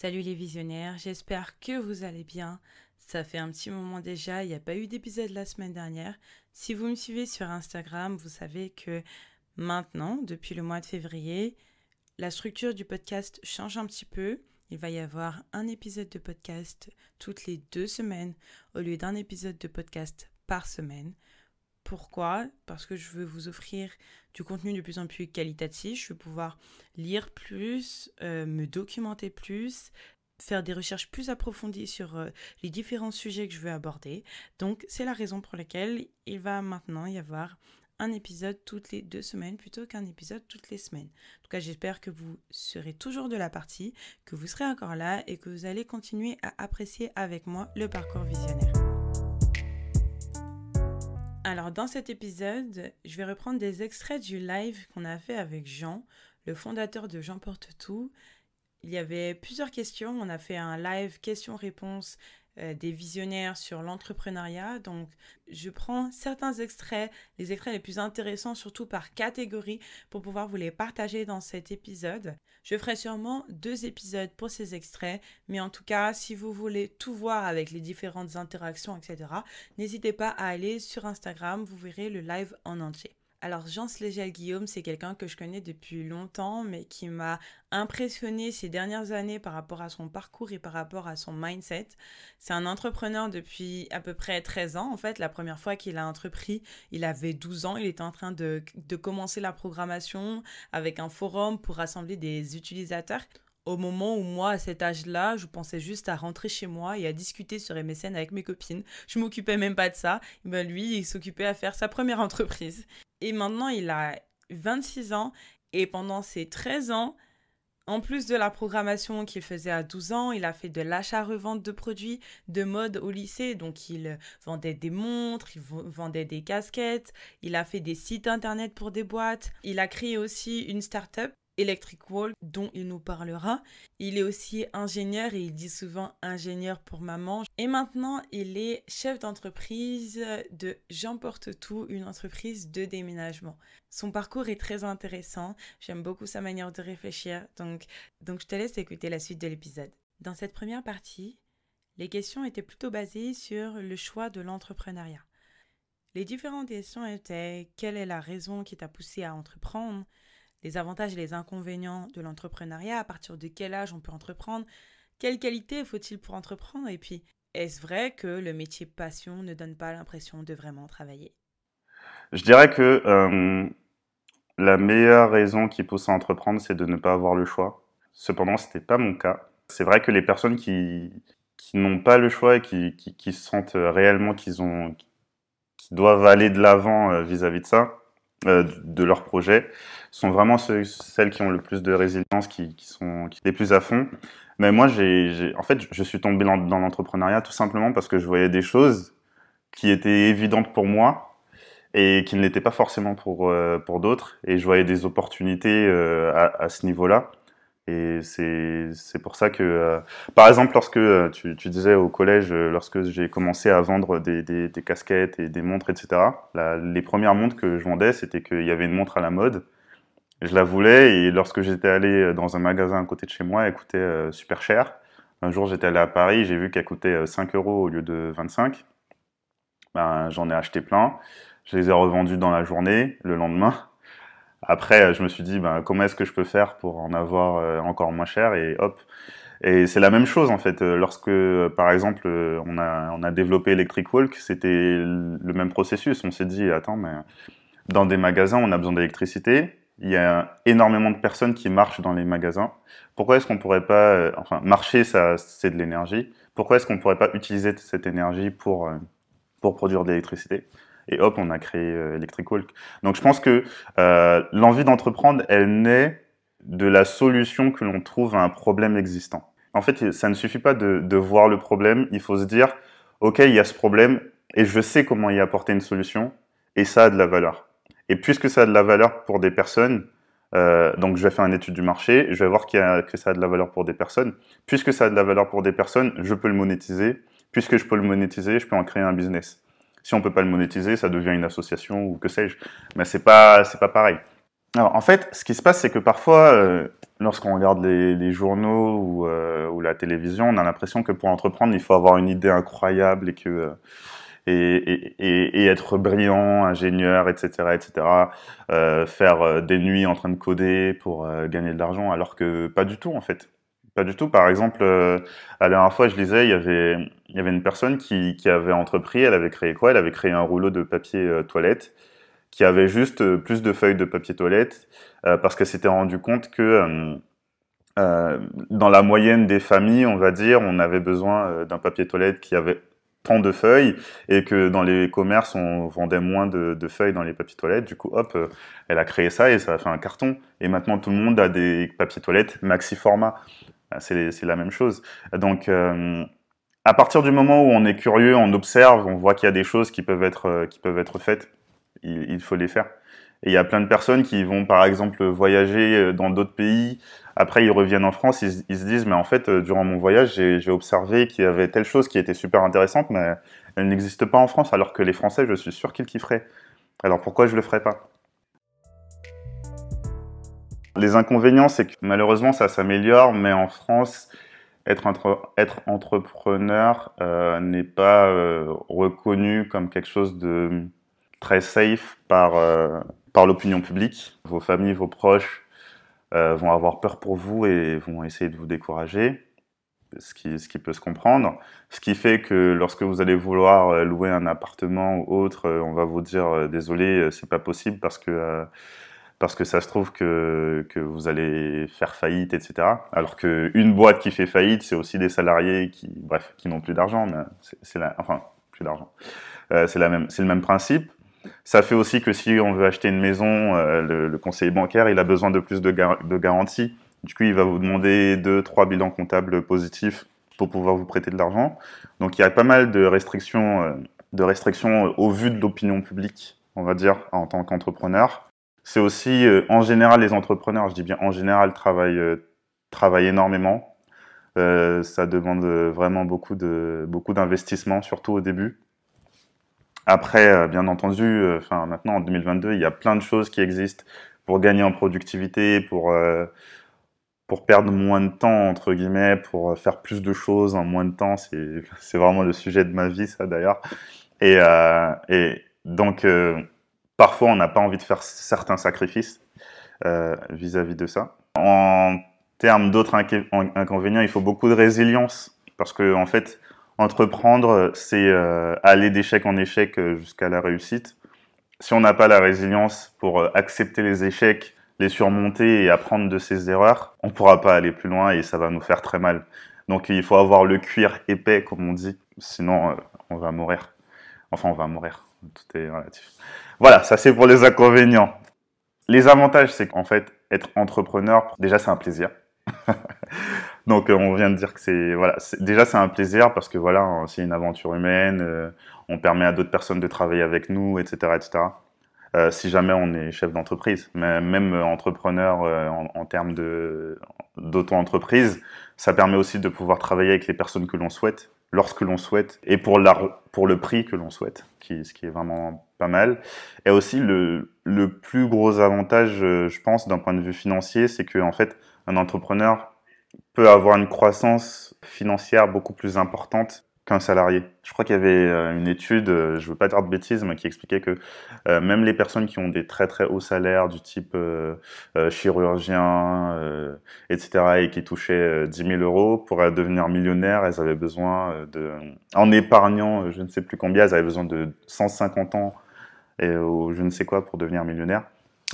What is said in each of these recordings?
Salut les visionnaires, j'espère que vous allez bien. Ça fait un petit moment déjà, il n'y a pas eu d'épisode la semaine dernière. Si vous me suivez sur Instagram, vous savez que maintenant, depuis le mois de février, la structure du podcast change un petit peu. Il va y avoir un épisode de podcast toutes les deux semaines au lieu d'un épisode de podcast par semaine. Pourquoi Parce que je veux vous offrir du contenu de plus en plus qualitatif. Je veux pouvoir lire plus, euh, me documenter plus, faire des recherches plus approfondies sur euh, les différents sujets que je veux aborder. Donc c'est la raison pour laquelle il va maintenant y avoir un épisode toutes les deux semaines plutôt qu'un épisode toutes les semaines. En tout cas, j'espère que vous serez toujours de la partie, que vous serez encore là et que vous allez continuer à apprécier avec moi le parcours visionnaire. Alors dans cet épisode, je vais reprendre des extraits du live qu'on a fait avec Jean, le fondateur de Jean Porte Tout. Il y avait plusieurs questions, on a fait un live questions-réponses euh, des visionnaires sur l'entrepreneuriat. Donc, je prends certains extraits, les extraits les plus intéressants, surtout par catégorie, pour pouvoir vous les partager dans cet épisode. Je ferai sûrement deux épisodes pour ces extraits, mais en tout cas, si vous voulez tout voir avec les différentes interactions, etc., n'hésitez pas à aller sur Instagram, vous verrez le live en entier. Alors Jean Slégel Guillaume, c'est quelqu'un que je connais depuis longtemps, mais qui m'a impressionné ces dernières années par rapport à son parcours et par rapport à son mindset. C'est un entrepreneur depuis à peu près 13 ans. En fait, la première fois qu'il a entrepris, il avait 12 ans. Il était en train de, de commencer la programmation avec un forum pour rassembler des utilisateurs au moment où moi, à cet âge-là, je pensais juste à rentrer chez moi et à discuter sur MSN avec mes copines. Je m'occupais même pas de ça. Ben lui, il s'occupait à faire sa première entreprise. Et maintenant, il a 26 ans. Et pendant ces 13 ans, en plus de la programmation qu'il faisait à 12 ans, il a fait de l'achat-revente de produits de mode au lycée. Donc, il vendait des montres, il vendait des casquettes, il a fait des sites internet pour des boîtes. Il a créé aussi une start-up Electric Wall dont il nous parlera. Il est aussi ingénieur et il dit souvent ingénieur pour maman. Et maintenant, il est chef d'entreprise de J'emporte tout, une entreprise de déménagement. Son parcours est très intéressant. J'aime beaucoup sa manière de réfléchir. Donc, donc je te laisse écouter la suite de l'épisode. Dans cette première partie, les questions étaient plutôt basées sur le choix de l'entrepreneuriat. Les différentes questions étaient quelle est la raison qui t'a poussé à entreprendre? Les avantages et les inconvénients de l'entrepreneuriat, à partir de quel âge on peut entreprendre, quelles qualités faut-il pour entreprendre, et puis est-ce vrai que le métier passion ne donne pas l'impression de vraiment travailler? Je dirais que euh, la meilleure raison qui pousse à entreprendre, c'est de ne pas avoir le choix. Cependant, ce n'était pas mon cas. C'est vrai que les personnes qui, n'ont pas le choix et qui, sentent réellement qu'ils ont, doivent aller de l'avant euh, vis-à-vis de ça, euh, de leur projet sont vraiment celles qui ont le plus de résilience, qui, sont qui, les plus à fond. Mais moi, j'ai, en fait, je suis tombé dans, l'entrepreneuriat tout simplement parce que je voyais des choses qui étaient évidentes pour moi et qui ne l'étaient pas forcément pour, euh, pour d'autres. Et je voyais des opportunités euh, à, à, ce niveau-là. Et c'est pour ça que, euh, par exemple, lorsque euh, tu, tu, disais au collège, euh, lorsque j'ai commencé à vendre des, des, des, casquettes et des montres, etc., les premières montres que je vendais, c'était qu'il y avait une montre à la mode. Je la voulais et lorsque j'étais allé dans un magasin à côté de chez moi, elle coûtait super cher. Un jour, j'étais allé à Paris, j'ai vu qu'elle coûtait 5 euros au lieu de 25. Ben, J'en ai acheté plein. Je les ai revendus dans la journée, le lendemain. Après, je me suis dit, ben, comment est-ce que je peux faire pour en avoir euh, encore moins cher et hop. Et c'est la même chose en fait. Lorsque, par exemple, on a, développé Electric Walk, c'était le même processus. On s'est dit, attends, mais dans des magasins, on a besoin d'électricité. Il y a énormément de personnes qui marchent dans les magasins. Pourquoi est-ce qu'on pourrait pas, euh, enfin, marcher, ça, c'est de l'énergie. Pourquoi est-ce qu'on pourrait pas utiliser cette énergie pour, euh, pour produire de l'électricité? Et hop, on a créé euh, Electric Walk. Donc je pense que euh, l'envie d'entreprendre, elle naît de la solution que l'on trouve à un problème existant. En fait, ça ne suffit pas de, voir le problème, il faut se dire, OK, il y a ce problème et je sais comment y apporter une solution et ça a de la valeur. Et puisque ça a de la valeur pour des personnes, euh, donc je vais faire une étude du marché, je vais voir qu'il y a, que ça a de la valeur pour des personnes. Puisque ça a de la valeur pour des personnes, je peux le monétiser. Puisque je peux le monétiser, je peux en créer un business. Si on peut pas le monétiser, ça devient une association ou que sais-je. Mais c'est pas, c'est pas pareil. Alors, en fait, ce qui se passe, c'est que parfois, euh, lorsqu'on regarde les, journaux ou, ou, la télévision, on a l'impression que pour entreprendre, il faut avoir une idée incroyable et que et, et, être brillant, ingénieur, etc., etc. Euh, faire euh, des nuits en train de coder pour euh, gagner de l'argent, alors que pas du tout en fait. Pas du tout. Par exemple, euh, la dernière fois, je lisais, il y avait, une personne qui, avait entrepris, elle avait créé quoi? Elle avait créé un rouleau de papier toilette qui avait juste plus de feuilles de papier toilette parce qu'elle s'était rendu compte que dans la moyenne des familles, on va dire, on avait besoin d'un papier toilette qui avait tant de feuilles et que dans les commerces on vendait moins de, feuilles dans les papiers toilettes. Du coup, hop, euh, elle a créé ça et ça a fait un carton. Et maintenant tout le monde a des papiers toilettes maxi format. Bah, c'est la même chose. Donc euh, à partir du moment où on est curieux, on observe, on voit qu'il y a des choses qui peuvent être euh, qui peuvent être faites, il faut les faire. Et il y a plein de personnes qui vont par exemple voyager dans d'autres pays après, ils reviennent en France, ils, se disent, mais en fait, euh, durant mon voyage, j'ai observé qu'il y avait telle chose qui était super intéressante, mais elle n'existe pas en France, alors que les Français, je suis sûr qu'ils kifferaient. Alors pourquoi je le ferais pas? Les inconvénients, c'est que malheureusement, ça s'améliore, mais en France, être, entrepreneur euh, n'est pas euh, reconnu comme quelque chose de très safe par, par l'opinion publique. Vos familles, vos proches euh, vont avoir peur pour vous et vont essayer de vous décourager, ce qui, ce qui peut se comprendre. Ce qui fait que lorsque vous allez vouloir euh, louer un appartement ou autre, euh, on va vous dire désolé, c'est pas possible parce que parce que ça se trouve que, que vous allez faire faillite, etc. Alors qu'une boîte qui fait faillite, c'est aussi des salariés qui, bref, qui n'ont plus d'argent, c'est enfin, plus d'argent. Euh, c'est la même, c'est le même principe. Ça fait aussi que si on veut acheter une maison, euh, le, conseiller bancaire, il a besoin de plus de, de garanties. Du coup, il va vous demander deux, trois bilans comptables positifs pour pouvoir vous prêter de l'argent. Donc, il y a pas mal de restrictions, euh, de restrictions au vu de l'opinion publique, on va dire, en tant qu'entrepreneur. C'est aussi, euh, en général, les entrepreneurs, je dis bien en général, travaillent, travaillent énormément. ça demande vraiment beaucoup de beaucoup d'investissement, surtout au début. Après, euh, bien entendu, euh, enfin maintenant en 2022, il y a plein de choses qui existent pour gagner en productivité, pour euh, pour perdre moins de temps entre guillemets, pour faire plus de choses en moins de temps. C'est c'est vraiment le sujet de ma vie, ça d'ailleurs. Et donc parfois on n'a pas envie de faire certains sacrifices vis-à-vis -vis de ça. En termes d'autres inconvénients, il faut beaucoup de résilience parce que en fait Entreprendre, c'est euh, aller d'échec en échec euh, jusqu'à la réussite. Si on n'a pas la résilience pour euh, accepter les échecs, les surmonter et apprendre de ses erreurs, on ne pourra pas aller plus loin et ça va nous faire très mal. Donc il faut avoir le cuir épais, comme on dit, sinon on va mourir. Enfin, on va mourir. Tout est relatif. Voilà, ça c'est pour les inconvénients. Les avantages, c'est qu'en fait, être entrepreneur, déjà c'est un plaisir. Donc euh, on vient de dire que c'est voilà, déjà c'est un plaisir parce que voilà, hein, c'est une aventure humaine, euh, on permet à d'autres personnes de travailler avec nous, etc., etc. Euh, si jamais on est chef d'entreprise, mais même entrepreneur en, termes d'auto-entreprise, ça permet aussi de pouvoir travailler avec les personnes que l'on souhaite, lorsque l'on souhaite, et pour, la, pour le prix que l'on souhaite, qui, ce qui est vraiment pas mal. Et aussi le, le plus gros avantage, je pense, d'un point de vue financier, c'est que en fait, un entrepreneur peut avoir une croissance financière beaucoup plus importante qu'un salarié. Je crois qu'il y avait euh, une étude, euh, je ne veux pas dire de bêtises, mais qui expliquait que euh, même les personnes qui ont des très très hauts salaires du type chirurgien, etc., et qui touchaient 10 000 euros, pour devenir millionnaires, elles avaient besoin de, en épargnant je ne sais plus combien, elles avaient besoin de 150 ans et, ou je ne sais quoi pour devenir millionnaire,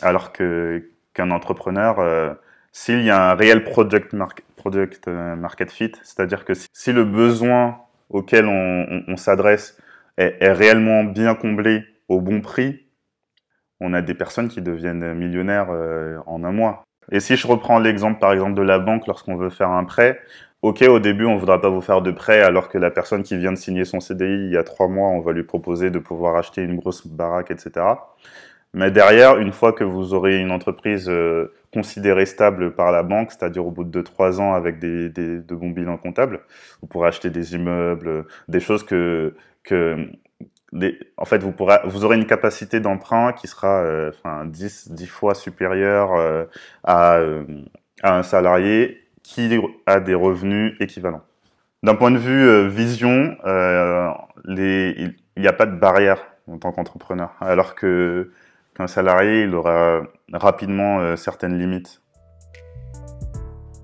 alors que qu'un entrepreneur s'il y a un réel product, market fit, c'est-à-dire que si, le besoin auquel on, s'adresse est, réellement bien comblé au bon prix, on a des personnes qui deviennent millionnaires euh, en un mois. Et si je reprends l'exemple par exemple de la banque lorsqu'on veut faire un prêt, ok au début on voudra pas vous faire de prêt alors que la personne qui vient de signer son CDI il y a trois mois on va lui proposer de pouvoir acheter une grosse baraque etc. Mais derrière, une fois que vous aurez une entreprise euh, considérée stable par la banque, c'est-à-dire au bout de 2-3 ans avec des, des, de bons bilans comptables, vous pourrez acheter des immeubles, des choses que, que en fait, vous, pourrez, vous aurez une capacité d'emprunt qui sera euh, enfin, 10, 10 fois supérieure euh, à, à un salarié qui a des revenus équivalents. D'un point de vue euh, vision, euh, il n'y a pas de barrière en tant qu'entrepreneur, alors que qu'un salarié, il aura rapidement euh, certaines limites.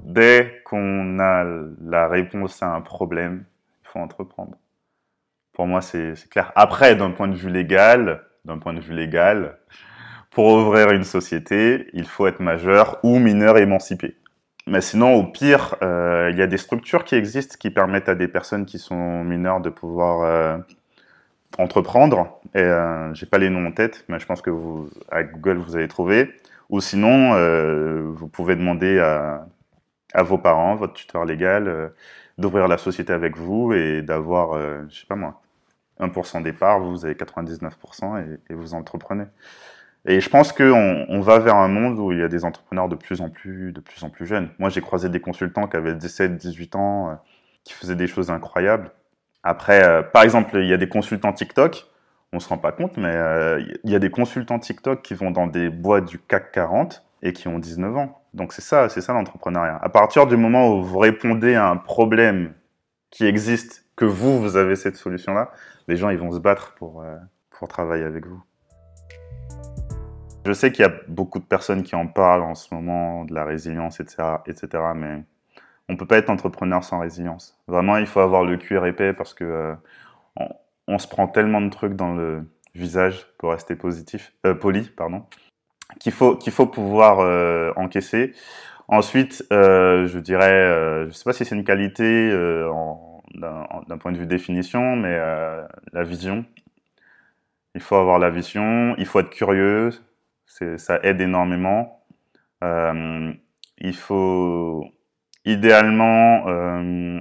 Dès qu'on a la réponse à un problème, il faut entreprendre. Pour moi, c'est clair. Après, d'un point de vue légal, d'un point de vue légal, pour ouvrir une société, il faut être majeur ou mineur émancipé. Mais sinon, au pire, euh, il y a des structures qui existent qui permettent à des personnes qui sont mineures de pouvoir euh, entreprendre. Et euh, j'ai pas les noms en tête, mais je pense que vous, avec Google, vous allez trouver. Ou sinon, euh, vous pouvez demander à, à, vos parents, votre tuteur légal, euh, d'ouvrir la société avec vous et d'avoir, euh, je sais pas moi, 1% départ, vous avez 99% et, et vous entreprenez. Et je pense qu'on on va vers un monde où il y a des entrepreneurs de plus en plus, de plus en plus jeunes. Moi, j'ai croisé des consultants qui avaient 17, 18 ans, qui faisaient des choses incroyables. Après, euh, par exemple, il y a des consultants TikTok, on se rend pas compte, mais euh, il y a des consultants TikTok qui vont dans des boîtes du CAC 40 et qui ont 19 ans. Donc c'est ça, c'est ça l'entrepreneuriat. À partir du moment où vous répondez à un problème qui existe, que vous, vous avez cette solution-là, les gens, ils vont se battre pour, pour travailler avec vous. Je sais qu'il y a beaucoup de personnes qui en parlent en ce moment, de la résilience, etc., etc. mais on peut pas être entrepreneur sans résilience. Vraiment, il faut avoir le cuir épais parce que euh, on, se prend tellement de trucs dans le visage pour rester positif, euh, poli, pardon, qu'il faut qu'il faut pouvoir euh, encaisser. Ensuite, je dirais, je sais pas si c'est une qualité d'un point de vue définition, mais la vision. Il faut avoir la vision, il faut être curieux, ça aide énormément. Il faut idéalement euh,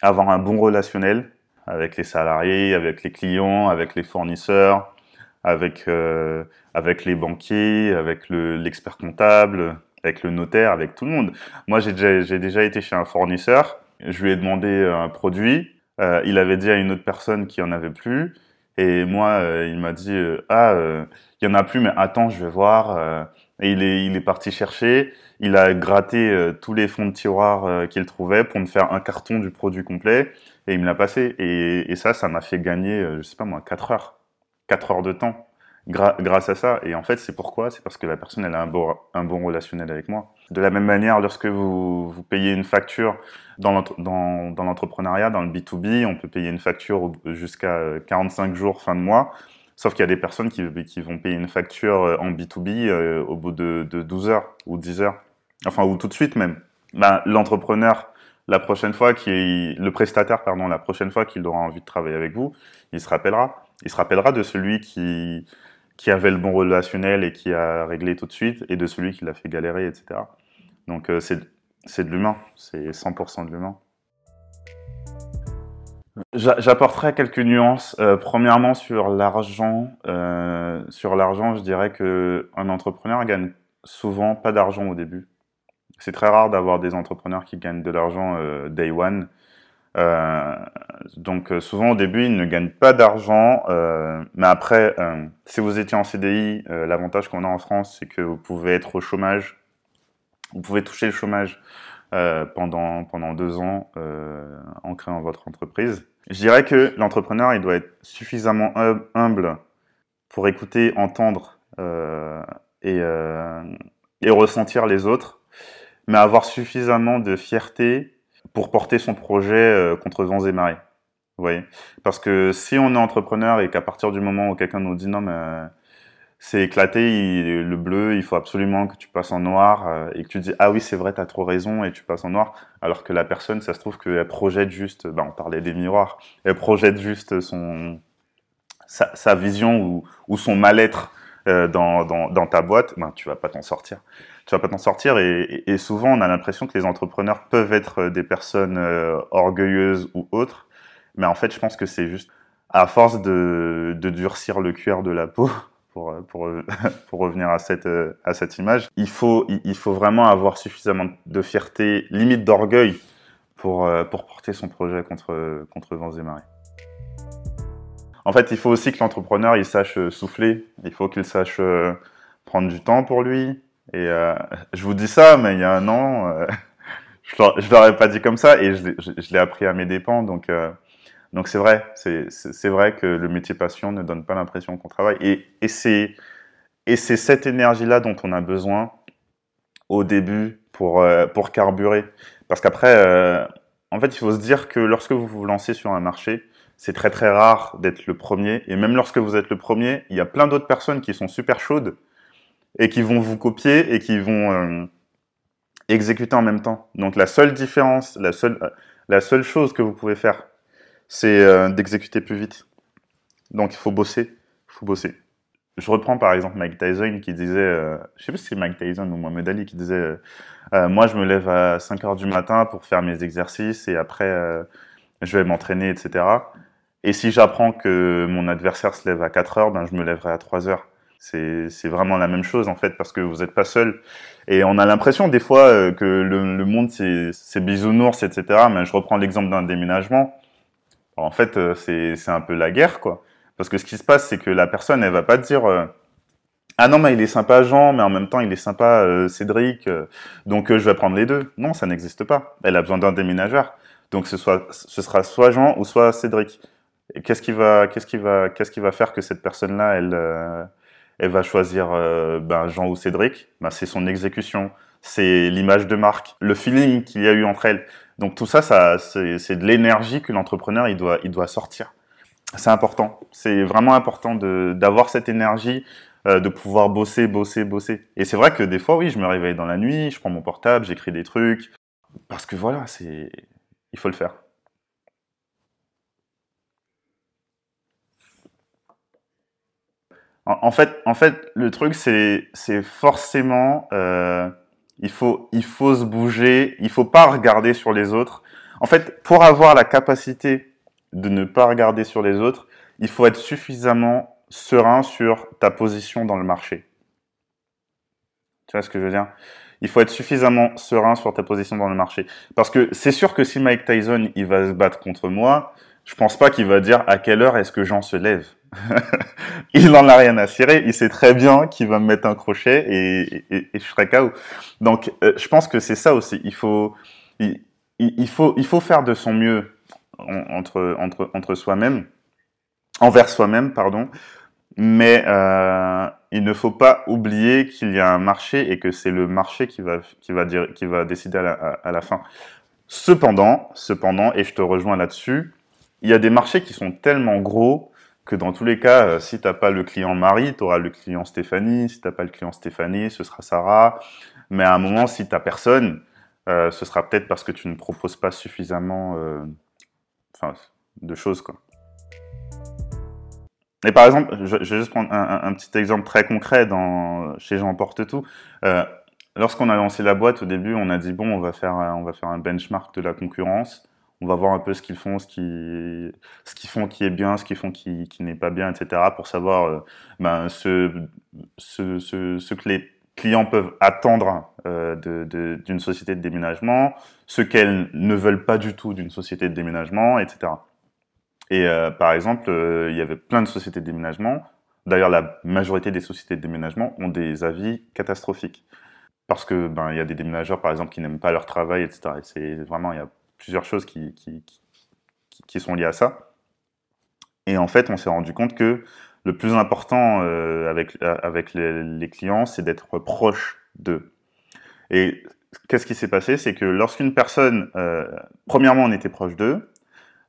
avoir un bon relationnel avec les salariés, avec les clients, avec les fournisseurs, avec euh, avec les banquiers, avec l'expert comptable, avec le notaire, avec tout le monde. Moi, j'ai déjà, déjà été chez un fournisseur. Je lui ai demandé un produit. Euh, il avait dit à une autre personne qui en avait plus. Et moi, euh, il m'a dit euh, ah, euh, il y en a plus, mais attends, je vais voir. Et il est, parti chercher. Il a gratté tous les fonds de tiroir qu'il trouvait pour me faire un carton du produit complet. Et il me l'a passé. Et, ça, ça m'a fait gagner, je sais pas moi, 4 heures, 4 heures de temps grâce à ça. Et en fait, c'est pourquoi? C'est parce que la personne, elle a un bon, relationnel avec moi. De la même manière, lorsque vous, payez une facture dans l'entrepreneuriat, dans, dans, le B2B, on peut payer une facture jusqu'à 45 jours fin de mois. Sauf qu'il y a des personnes qui, qui, vont payer une facture euh, en B2B euh, au bout de, de 12 heures ou 10 heures. Enfin, ou tout de suite même. Ben, L'entrepreneur, la prochaine fois, qui le prestataire, pardon, la prochaine fois qu'il aura envie de travailler avec vous, il se rappellera. Il se rappellera de celui qui, qui avait le bon relationnel et qui a réglé tout de suite, et de celui qui l'a fait galérer, etc. Donc euh, c'est de l'humain, c'est 100% de l'humain. J'apporterai quelques nuances. Euh, premièrement, sur l'argent, euh, sur l'argent, je dirais que un entrepreneur gagne souvent pas d'argent au début. C'est très rare d'avoir des entrepreneurs qui gagnent de l'argent euh, day one. Donc souvent au début, ils ne gagnent pas d'argent, mais après, si vous étiez en CDI, l'avantage qu'on a en France, c'est que vous pouvez être au chômage, vous pouvez toucher le chômage pendant pendant deux ans en créant votre entreprise. Je dirais que l'entrepreneur, il doit être suffisamment hum, humble pour écouter, entendre et, et ressentir les autres, mais avoir suffisamment de fierté pour porter son projet euh, contre vents et marées. Vous voyez? Parce que si on est entrepreneur et qu'à partir du moment où quelqu'un nous dit non, mais euh, c'est éclaté, il, le bleu, il faut absolument que tu passes en noir, euh, et que tu dis ah oui, c'est vrai, t'as trop raison, et tu passes en noir, alors que la personne, ça se trouve qu'elle projette juste, ben, on parlait des miroirs, elle projette juste son, sa, sa vision ou, ou son mal-être euh, dans, dans, dans, ta boîte, ben, tu vas pas t'en sortir tu vas pas t'en sortir. Et, et, souvent, on a l'impression que les entrepreneurs peuvent être des personnes euh, orgueilleuses ou autres. Mais en fait, je pense que c'est juste à force de, de, durcir le cuir de la peau, pour, pour, pour revenir à cette, à cette image, il faut, il faut vraiment avoir suffisamment de fierté, limite d'orgueil, pour, pour porter son projet contre, contre vents et marées. En fait, il faut aussi que l'entrepreneur il sache souffler, il faut qu'il sache prendre du temps pour lui, Et euh, je vous dis ça, mais il y a un an, euh, je ne l'aurais pas dit comme ça et je, je, l'ai appris à mes dépens. Donc, euh, donc c'est vrai, c'est vrai que le métier passion ne donne pas l'impression qu'on travaille. Et, et c'est cette énergie-là dont on a besoin au début pour, euh, pour carburer. Parce qu'après, euh, en fait, il faut se dire que lorsque vous vous lancez sur un marché, c'est très très rare d'être le premier. Et même lorsque vous êtes le premier, il y a plein d'autres personnes qui sont super chaudes et qui vont vous copier et qui vont euh, exécuter en même temps. Donc la seule différence, la seule, la seule chose que vous pouvez faire, c'est euh, d'exécuter plus vite. Donc il faut bosser, il faut bosser. Je reprends par exemple Mike Tyson qui disait, euh, je sais pas si c'est Mike Tyson ou Mohamed Ali qui disait, euh, euh, moi je me lève à 5 heures du matin pour faire mes exercices et après je vais m'entraîner, etc. Et si j'apprends que mon adversaire se lève à 4 heures, ben je me lèverai à 3 heures. C'est vraiment la même chose en fait parce que vous n'êtes pas seul. Et on a l'impression des fois que le, le monde c'est bisounours, etc. Mais je reprends l'exemple d'un déménagement. En fait, euh, c'est un peu la guerre quoi. Parce que ce qui se passe, c'est que la personne, elle va pas te dire euh, ah non mais il est sympa Jean, mais en même temps il est sympa euh, Cédric, donc je vais prendre les deux. Non, ça n'existe pas. Elle a besoin d'un déménageur. Donc ce, soit, ce sera soit Jean ou soit Cédric. Qu'est-ce qui va, qui va, qui va faire que cette personne-là, elle, elle va choisir ben, Jean ou Cédric? Ben, C'est son exécution, c'est l'image de marque, le feeling qu'il y a eu entre elles. Donc tout ça, c'est de l'énergie que l'entrepreneur il doit, sortir. C'est important. C'est vraiment important d'avoir cette énergie, euh, de pouvoir bosser, bosser, bosser. Et c'est vrai que des fois, oui, je me réveille dans la nuit, je prends mon portable, j'écris des trucs, parce que voilà, il faut le faire. En, fait, en fait, le truc, c'est, c'est forcément, euh, il faut, il faut se bouger, il faut pas regarder sur les autres. En fait, pour avoir la capacité de ne pas regarder sur les autres, il faut être suffisamment serein sur ta position dans le marché. Tu vois ce que je veux dire? Il faut être suffisamment serein sur ta position dans le marché. Parce que c'est sûr que si Mike Tyson il va se battre contre moi, je pense pas qu'il va dire à quelle heure est-ce que Jean se lève. il en a rien à cirer. Il sait très bien qu'il va me mettre un crochet et, je serai KO. Donc, euh, je pense que c'est ça aussi. Il faut, il, faut, il faut faire de son mieux entre, entre, entre soi-même, envers soi-même, pardon. Mais euh, il ne faut pas oublier qu'il y a un marché et que c'est le marché qui va, qui va, dire, qui va décider à la, à la fin. Cependant, cependant, et je te rejoins là-dessus, il y a des marchés qui sont tellement gros que dans tous les cas, euh, si tu n'as pas le client Marie, tu auras le client Stéphanie. Si tu n'as pas le client Stéphanie, ce sera Sarah. Mais à un moment, si tu n'as personne, euh, ce sera peut-être parce que tu ne proposes pas suffisamment euh, de choses. Quoi. Et par exemple, je, vais juste prendre un, petit exemple très concret chez Jean Tout. Lorsqu'on a lancé la boîte, au début, on a dit bon, on va faire, on va faire un benchmark de la concurrence on va voir un peu ce qu'ils font, ce qui, ce qu'ils font qui est bien, ce qu'ils font qui, qui n'est pas bien, etc. pour savoir euh, ben, ce, ce, ce, ce, que les clients peuvent attendre euh, d'une société de déménagement, ce qu'elles ne veulent pas du tout d'une société de déménagement, etc. Et euh, par exemple, il y avait plein de sociétés de déménagement. D'ailleurs, la majorité des sociétés de déménagement ont des avis catastrophiques. Parce que ben il y a des déménageurs, par exemple, qui n'aiment pas leur travail, etc. Et c'est vraiment, il y a plusieurs choses qui, qui, qui, sont liées à ça. Et en fait, on s'est rendu compte que le plus important euh, avec, avec les, clients, c'est d'être proche d'eux. Et qu'est-ce qui s'est passé? C'est que lorsqu'une personne, euh, premièrement, on était proche d'eux,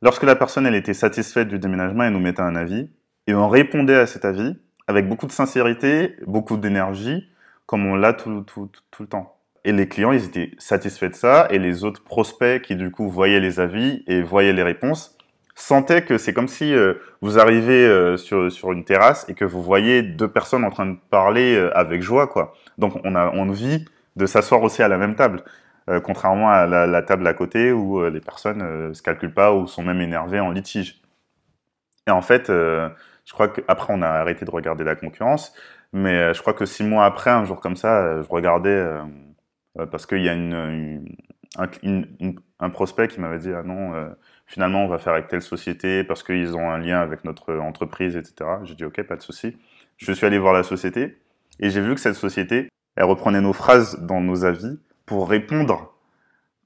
lorsque la personne elle était satisfaite du déménagement, elle nous mettait un avis, et on répondait à cet avis avec beaucoup de sincérité, beaucoup d'énergie, comme on l'a tout, tout, tout le temps et les clients, ils étaient satisfaits de ça, et les autres prospects qui du coup voyaient les avis et voyaient les réponses sentaient que c'est comme si euh, vous arrivez euh, sur, sur une terrasse et que vous voyez deux personnes en train de parler euh, avec joie, quoi. Donc on a envie de s'asseoir aussi à la même table, contrairement à la, la, table à côté où les personnes se calculent pas ou sont même énervées en litige. Et en fait, je crois qu'après on a arrêté de regarder la concurrence, mais je crois que six mois après, un jour comme ça, je regardais parce qu'il y a une, une, un, une, un, prospect qui m'avait dit ah non euh, finalement on va faire avec telle société parce qu'ils ont un lien avec notre entreprise etc j'ai dit ok pas de souci je suis allé voir la société et j'ai vu que cette société Elle reprenait nos phrases dans nos avis pour répondre,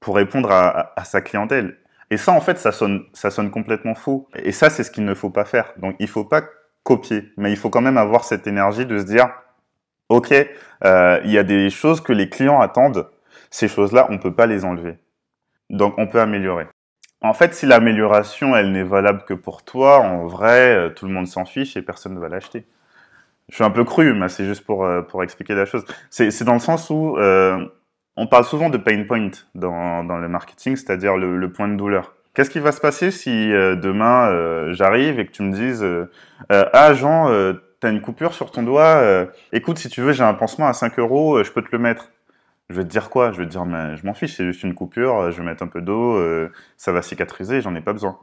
pour répondre à, à, sa clientèle. Et ça, en fait, ça sonne, ça sonne complètement faux. Et ça, c'est ce qu'il ne faut pas faire. Donc, il faut pas copier, mais il faut quand même avoir cette énergie de se dire, ok, euh, il y a des choses que les clients attendent. Ces choses-là, on peut pas les enlever. Donc, on peut améliorer. En fait, si l'amélioration, elle n'est valable que pour toi, en vrai, euh, tout le monde s'en fiche et personne ne va l'acheter. Je suis un peu cru, mais c'est juste pour, euh, pour expliquer la chose. C'est dans le sens où on parle souvent de pain point dans, dans le marketing, c'est-à-dire le, point de douleur. Qu'est-ce qui va se passer si demain j'arrive et que tu me dises Ah Jean, t'as une coupure sur ton doigt, écoute, si tu veux, j'ai un pansement à 5 euros, je peux te le mettre je vais te dire quoi? Je vais te dire, mais je m'en fiche, c'est juste une coupure, je vais mettre un peu d'eau, euh, ça va cicatriser, j'en ai pas besoin.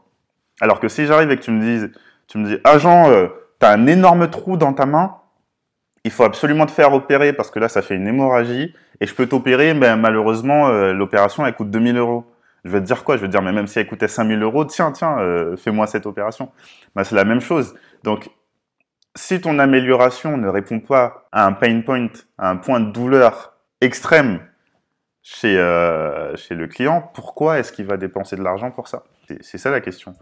Alors que si j'arrive et que tu me dis, tu me dis, ah Jean, euh, t'as un énorme trou dans ta main, il faut absolument te faire opérer parce que là, ça fait une hémorragie et je peux t'opérer, mais malheureusement, euh, l'opération, elle coûte 2000 euros. Je vais te dire quoi? Je vais te dire, mais même si elle coûtait 5000 euros, tiens, tiens, fais-moi cette opération. Bah, c'est la même chose. Donc, si ton amélioration ne répond pas à un pain point, à un point de douleur extrême chez, euh, chez le client, pourquoi est-ce qu'il va dépenser de l'argent pour ça? C'est ça la question.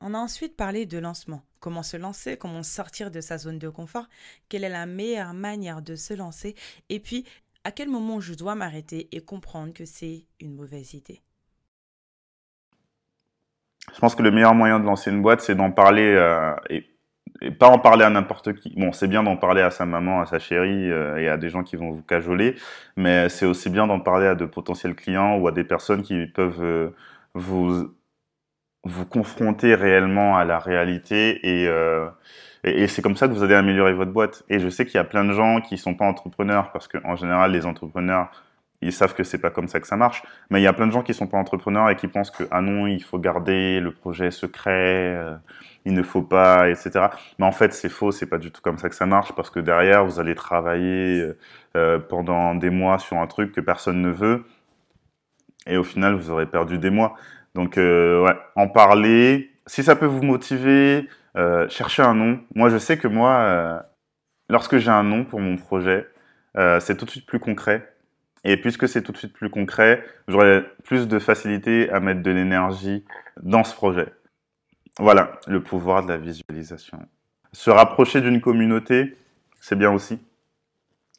On a ensuite parlé de lancement. Comment se lancer, comment sortir de sa zone de confort, quelle est la meilleure manière de se lancer, et puis à quel moment je dois m'arrêter et comprendre que c'est une mauvaise idée? Je pense que le meilleur moyen de lancer une boîte, c'est d'en parler euh, et pas en parler à n'importe qui. Bon, c'est bien d'en parler à sa maman, à sa chérie euh, et à des gens qui vont vous cajoler, mais c'est aussi bien d'en parler à de potentiels clients ou à des personnes qui peuvent euh, vous vous confronter réellement à la réalité euh, et, et c'est comme ça que vous allez améliorer votre boîte. Et je sais qu'il y a plein de gens qui sont pas entrepreneurs parce qu'en général, les entrepreneurs ils savent que c'est pas comme ça que ça marche. Mais il y a plein de gens qui sont pas entrepreneurs et qui pensent que ah non, il faut garder le projet secret, euh, il ne faut pas, etc. Mais en fait, c'est faux, c'est pas du tout comme ça que ça marche parce que derrière, vous allez travailler euh, euh pendant des mois sur un truc que personne ne veut et au final, vous aurez perdu des mois. Donc, ouais, en parler. Si ça peut vous motiver, cherchez un nom. Moi, je sais que moi, lorsque j'ai un nom pour mon projet, c'est tout de suite plus concret et puisque c'est tout de suite plus concret, j'aurai plus de facilité à mettre de l'énergie dans ce projet. Voilà, le pouvoir de la visualisation. Se rapprocher d'une communauté, c'est bien aussi.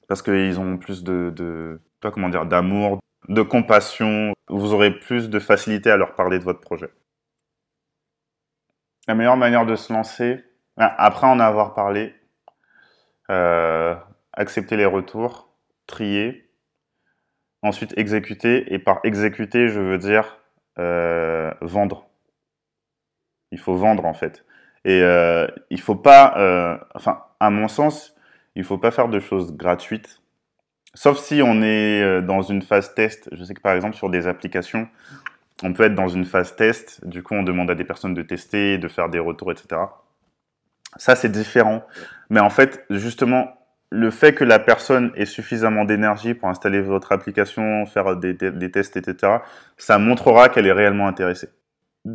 Parce qu'ils ont plus de, de comment dire, d'amour, de compassion. Vous aurez plus de facilité à leur parler de votre projet. La meilleure manière de se lancer, ben, après en avoir parlé, euh, accepter les retours, trier, Ensuite, exécuter. Et par exécuter, je veux dire euh, vendre. Il faut vendre, en fait. Et euh, il faut pas, euh, enfin, à mon sens, il faut pas faire de choses gratuites. Sauf si on est euh, dans une phase test. Je sais que par exemple, sur des applications, on peut être dans une phase test. Du coup, on demande à des personnes de tester, de faire des retours, etc. Ça, c'est différent. Mais en fait, justement, le fait que la personne ait suffisamment d'énergie pour installer votre application, faire des, tests, etc., ça montrera qu'elle est réellement intéressée.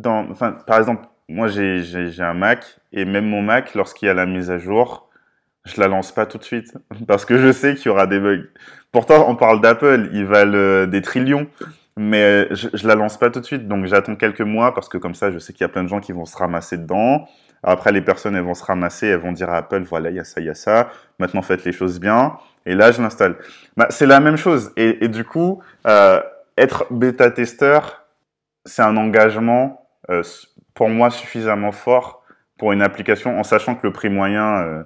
Par exemple, moi j'ai un Mac et même mon Mac, lorsqu'il y a la mise à jour, je la lance pas tout de suite parce que je sais qu'il y aura des bugs. Pourtant, on parle d'Apple, ils valent euh, des trillions, mais je, je la lance pas tout de suite. Donc j'attends quelques mois parce que comme ça, je sais qu'il y a plein de gens qui vont se ramasser dedans. Après, les personnes, elles vont se ramasser, elles vont dire à Apple, voilà, il y a ça, il y a ça. Maintenant, faites les choses bien. Et là, je l'installe. Bah, c'est la même chose. Et, du coup, euh, être bêta-testeur, c'est un engagement, euh, pour moi, suffisamment fort pour une application, en sachant que le prix moyen euh,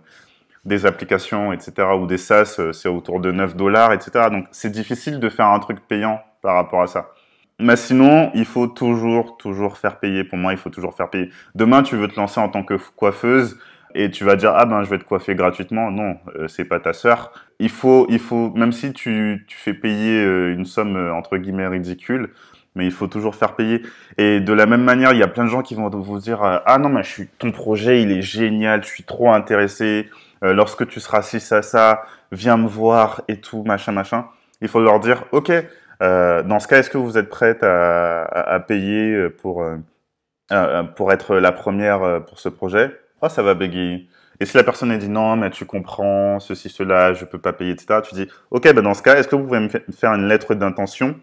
des applications, etc., ou des SaaS, euh, c'est autour de 9 dollars, etc. Donc, c'est difficile de faire un truc payant par rapport à ça. Mais sinon, il faut toujours, toujours faire payer. Pour moi, il faut toujours faire payer. Demain, tu veux te lancer en tant que coiffeuse et tu vas dire ah ben je vais te coiffer gratuitement. Non, euh, c'est pas ta sœur. Il faut, il faut même si tu, fais payer euh, une somme euh, entre guillemets ridicule, mais il faut toujours faire payer. Et de la même manière, il y a plein de gens qui vont vous dire ah non mais je suis ton projet il est génial, je suis trop intéressé. lorsque tu seras ci ça ça, viens me voir et tout machin machin. Il faut leur dire ok euh, dans ce cas, est-ce que vous êtes prête à, à, payer pour, euh, pour être la première pour ce projet? Oh, ça va bégayer. Et si la personne elle dit non, mais tu comprends, ceci, cela, je peux pas payer, etc., tu dis, ok, ben dans ce cas, est-ce que vous pouvez me faire une lettre d'intention?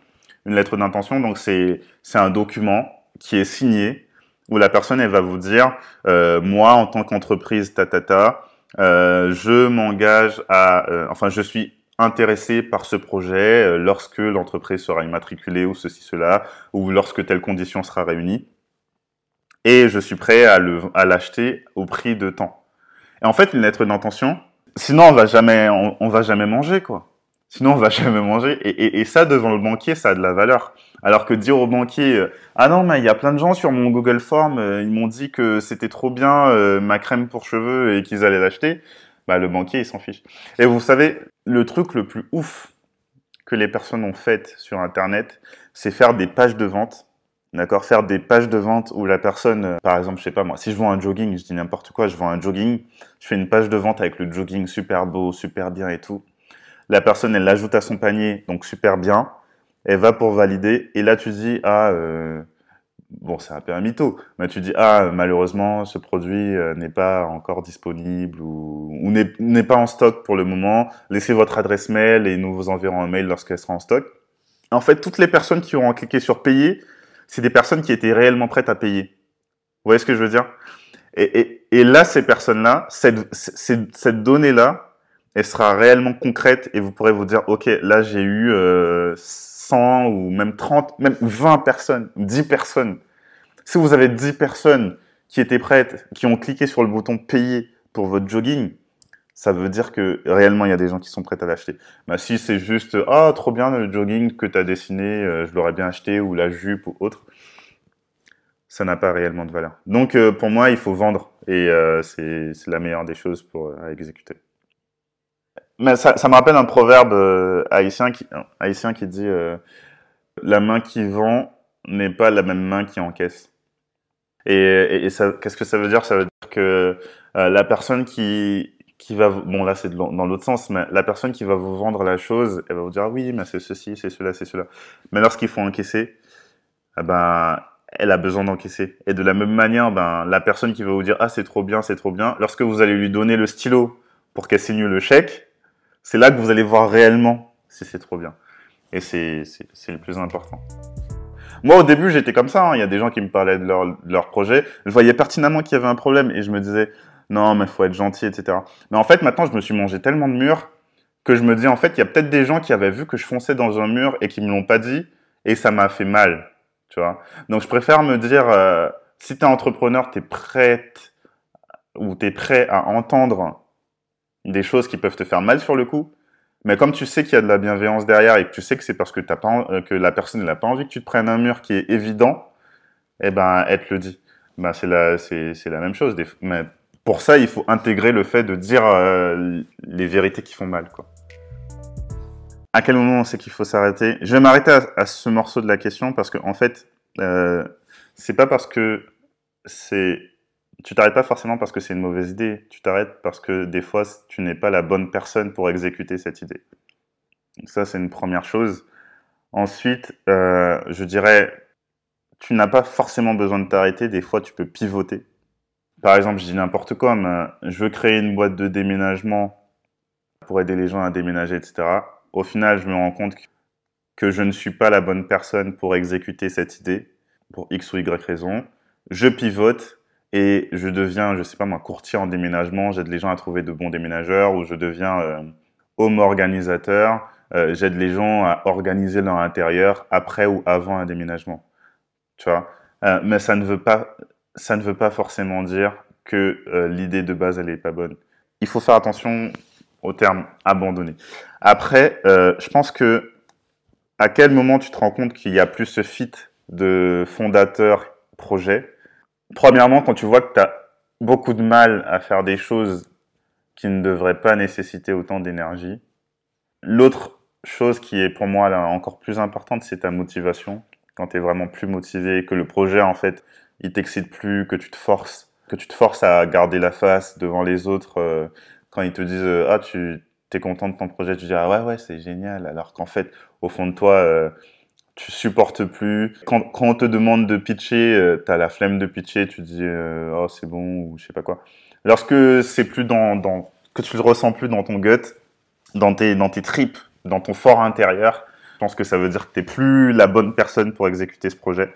Une lettre d'intention, donc c'est un document qui est signé où la personne elle va vous dire, euh, moi en tant qu'entreprise, ta ta ta, euh, je m'engage à, euh, enfin je suis intéressé par ce projet euh, lorsque l'entreprise sera immatriculée ou ceci cela ou lorsque telle condition sera réunie et je suis prêt à l'acheter au prix de temps. Et en fait une lettre d'intention, sinon on va jamais on, va jamais manger quoi. Sinon, on va jamais manger. Et, et, ça, devant le banquier, ça a de la valeur. Alors que dire au banquier, euh, ah non, mais il y a plein de gens sur mon Google Form, euh, ils m'ont dit que c'était trop bien ma crème pour cheveux et qu'ils allaient l'acheter. Bah, le banquier, il s'en fiche. Et vous savez, le truc le plus ouf que les personnes ont fait sur Internet, c'est faire des pages de vente. D'accord? Faire des pages de vente où la personne, par exemple, je sais pas moi, si je vends un jogging, je dis n'importe quoi, je vends un jogging, je fais une page de vente avec le jogging super beau, super bien et tout la personne, elle l'ajoute à son panier, donc super bien. Elle va pour valider. Et là, tu dis, ah, euh, bon, c'est un peu un mytho, mais tu dis, ah, malheureusement, ce produit euh, n'est pas encore disponible ou, n'est pas en stock pour le moment. Laissez votre adresse mail et nous vous enverrons un mail lorsqu'elle sera en stock. En fait, toutes les personnes qui auront cliqué sur payer, c'est des personnes qui étaient réellement prêtes à payer. Vous voyez ce que je veux dire? Et, là, ces personnes-là, cette donnée-là, elle sera réellement concrète et vous pourrez vous dire, OK, là, j'ai eu euh, 100 ou même 30, même 20 personnes, 10 personnes. Si vous avez 10 personnes qui étaient prêtes, qui ont cliqué sur le bouton payer pour votre jogging, ça veut dire que réellement il y a des gens qui sont prêts à l'acheter. Bah, si c'est juste ah trop bien le jogging que tu as dessiné, euh, je l'aurais bien acheté ou la jupe ou autre, ça n'a pas réellement de valeur. Donc euh, pour moi il faut vendre et euh, c'est la meilleure des choses pour exécuter. Mais ça, ça me rappelle un proverbe euh, haïtien, qui, haïtien qui dit euh, La main qui vend n'est pas la même main qui encaisse. Et, et, et qu'est-ce que ça veut dire? Ça veut dire que euh, la personne qui, qui va... Bon, là, c'est dans l'autre sens, mais la personne qui va vous vendre la chose, elle va vous dire ah Oui, mais c'est ceci, c'est cela, c'est cela. Mais lorsqu'il faut encaisser, eh ben, elle a besoin d'encaisser. Et de la même manière, ben, la personne qui va vous dire Ah, c'est trop bien, c'est trop bien, lorsque vous allez lui donner le stylo pour qu'elle signe le chèque, c'est là que vous allez voir réellement si c'est trop bien. Et c'est le plus important. Moi, au début, j'étais comme ça. Hein. Il y a des gens qui me parlaient de leur, de leur projet. Je voyais pertinemment qu'il y avait un problème et je me disais, non, mais faut être gentil, etc. Mais en fait, maintenant, je me suis mangé tellement de murs que je me dis, en fait, il y a peut-être des gens qui avaient vu que je fonçais dans un mur et qui me l'ont pas dit et ça m'a fait mal, tu vois. Donc, je préfère me dire, euh, si tu es entrepreneur, tu es prête ou tu es prêt à entendre des choses qui peuvent te faire mal sur le coup. Mais comme tu sais qu'il y a de la bienveillance derrière et que tu sais que c'est parce que, t'as pas, euh, que la personne n'a pas envie que tu te prennes un mur qui est évident, eh ben, elle te le dit. Ben, c'est la, la même chose. Mais pour ça, il faut intégrer le fait de dire euh, les vérités qui font mal, quoi. À quel moment on sait qu'il faut s'arrêter? Je vais m'arrêter à, à, ce morceau de la question parce que, en fait, euh, c'est pas parce que c'est tu t'arrêtes pas forcément parce que c'est une mauvaise idée, tu t'arrêtes parce que des fois tu n'es pas la bonne personne pour exécuter cette idée. Ça c'est une première chose. Ensuite, euh, je dirais, tu n'as pas forcément besoin de t'arrêter, des fois tu peux pivoter. Par exemple, je dis n'importe quoi, mais je veux créer une boîte de déménagement pour aider les gens à déménager, etc. Au final, je me rends compte que je ne suis pas la bonne personne pour exécuter cette idée, pour X ou Y raison. Je pivote et je deviens, je sais pas moi, courtier en déménagement, j'aide les gens à trouver de bons déménageurs, ou je deviens euh, home organisateur, euh, j'aide les gens à organiser leur intérieur après ou avant un déménagement. Tu vois? Euh, Mais ça ne veut pas, ça ne veut pas forcément dire que euh, l'idée de base elle est pas bonne. Il faut faire attention au terme abandonné. Après, je pense que à quel moment tu te rends compte qu'il y a plus ce fit de fondateur projet Premièrement, quand tu vois que tu as beaucoup de mal à faire des choses qui ne devraient pas nécessiter autant d'énergie. L'autre chose qui est pour moi là, encore plus importante, c'est ta motivation. Quand tu es vraiment plus motivé, que le projet, en fait, il t'excite plus, que tu te forces, que tu te forces à garder la face devant les autres. Euh, quand ils te disent euh, Ah, tu es content de ton projet, tu dis Ah ouais, ouais, c'est génial. Alors qu'en fait, au fond de toi, euh, tu supportes plus. Quand, quand on te demande de pitcher, euh, tu as la flemme de pitcher, tu dis euh, oh c'est bon ou je sais pas quoi. Lorsque c'est plus dans, dans que tu le ressens plus dans ton gut, dans tes dans tes tripes, dans ton fort intérieur, je pense que ça veut dire que t'es plus la bonne personne pour exécuter ce projet.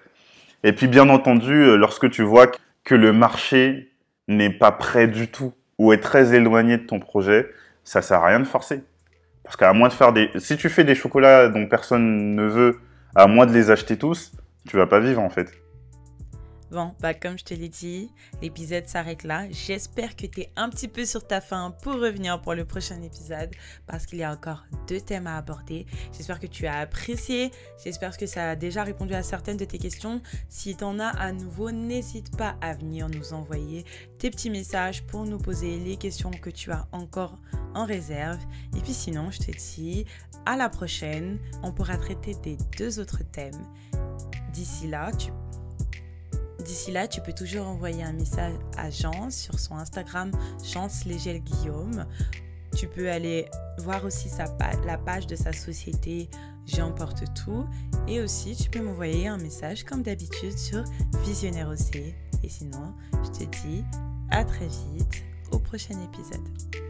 Et puis bien entendu, euh, lorsque tu vois que le marché n'est pas prêt du tout ou est très éloigné de ton projet, ça sert à rien de forcer. Parce qu'à moins de faire des, si tu fais des chocolats dont personne ne veut, à moins de les acheter tous, tu vas pas vivre en fait. Bon, bah comme je te l'ai dit, l'épisode s'arrête là. J'espère que tu es un petit peu sur ta faim pour revenir pour le prochain épisode parce qu'il y a encore deux thèmes à aborder. J'espère que tu as apprécié. J'espère que ça a déjà répondu à certaines de tes questions. Si tu en as à nouveau, n'hésite pas à venir nous envoyer tes petits messages pour nous poser les questions que tu as encore en réserve. Et puis sinon, je te dis à la prochaine. On pourra traiter des deux autres thèmes. D'ici là, tu D'ici là, tu peux toujours envoyer un message à Jean sur son Instagram, Chance Légel Guillaume. Tu peux aller voir aussi sa la page de sa société J'emporte tout. Et aussi, tu peux m'envoyer un message comme d'habitude sur Visionnaire aussi. Et sinon, je te dis à très vite au prochain épisode.